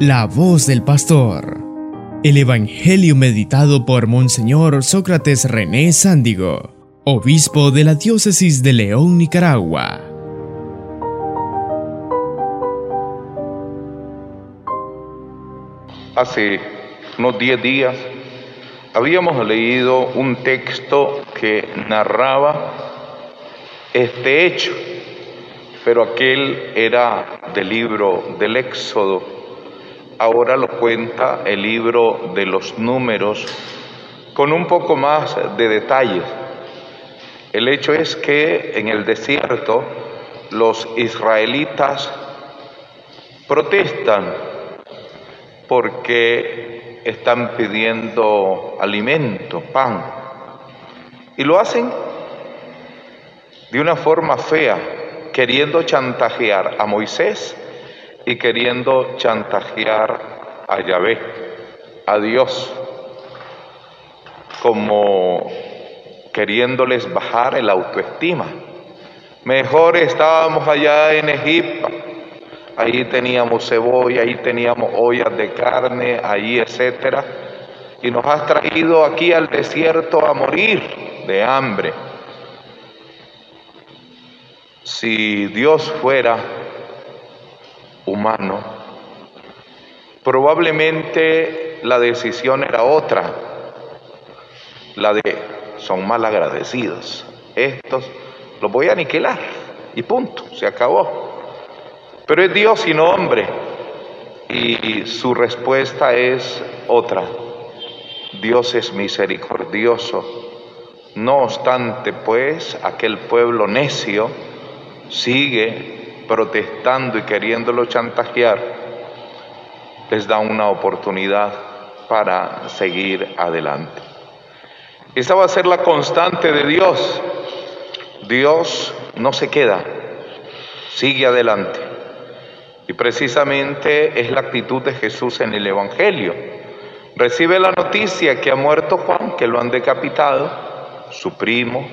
La voz del pastor. El Evangelio meditado por Monseñor Sócrates René Sándigo, obispo de la diócesis de León, Nicaragua. Hace unos 10 días habíamos leído un texto que narraba este hecho, pero aquel era del libro del Éxodo ahora lo cuenta el libro de los números con un poco más de detalles. El hecho es que en el desierto los israelitas protestan porque están pidiendo alimento, pan, y lo hacen de una forma fea, queriendo chantajear a Moisés y queriendo chantajear a Yahvé, a Dios, como queriéndoles bajar el autoestima. Mejor estábamos allá en Egipto, ahí teníamos cebolla, ahí teníamos ollas de carne, ahí etcétera, y nos has traído aquí al desierto a morir de hambre. Si Dios fuera humano, probablemente la decisión era otra, la de son mal agradecidos, estos los voy a aniquilar y punto, se acabó. Pero es Dios y no hombre y su respuesta es otra. Dios es misericordioso. No obstante, pues, aquel pueblo necio sigue protestando y queriéndolo chantajear, les da una oportunidad para seguir adelante. Esa va a ser la constante de Dios. Dios no se queda, sigue adelante. Y precisamente es la actitud de Jesús en el Evangelio. Recibe la noticia que ha muerto Juan, que lo han decapitado, su primo,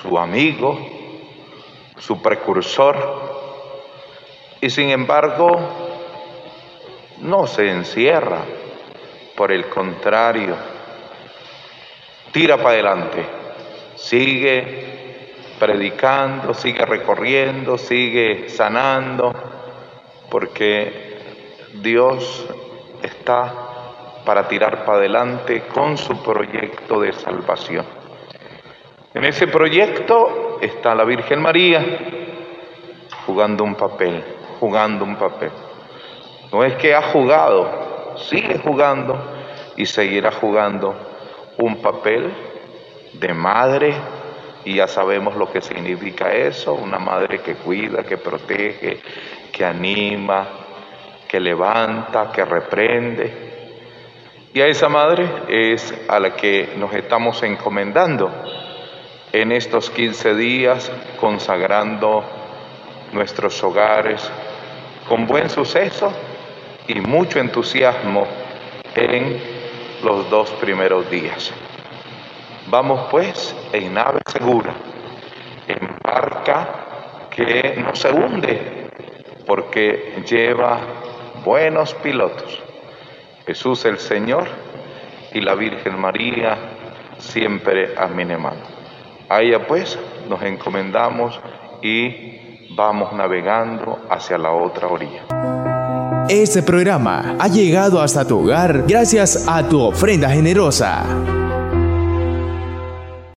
su amigo, su precursor, y sin embargo no se encierra, por el contrario, tira para adelante, sigue predicando, sigue recorriendo, sigue sanando, porque Dios está para tirar para adelante con su proyecto de salvación. En ese proyecto está la Virgen María jugando un papel, jugando un papel. No es que ha jugado, sigue jugando y seguirá jugando un papel de madre y ya sabemos lo que significa eso, una madre que cuida, que protege, que anima, que levanta, que reprende. Y a esa madre es a la que nos estamos encomendando en estos 15 días consagrando nuestros hogares con buen suceso y mucho entusiasmo en los dos primeros días. Vamos pues en nave segura, en barca que no se hunde porque lleva buenos pilotos. Jesús el Señor y la Virgen María siempre a mi mano. A ella pues nos encomendamos y vamos navegando hacia la otra orilla. Este programa ha llegado hasta tu hogar gracias a tu ofrenda generosa.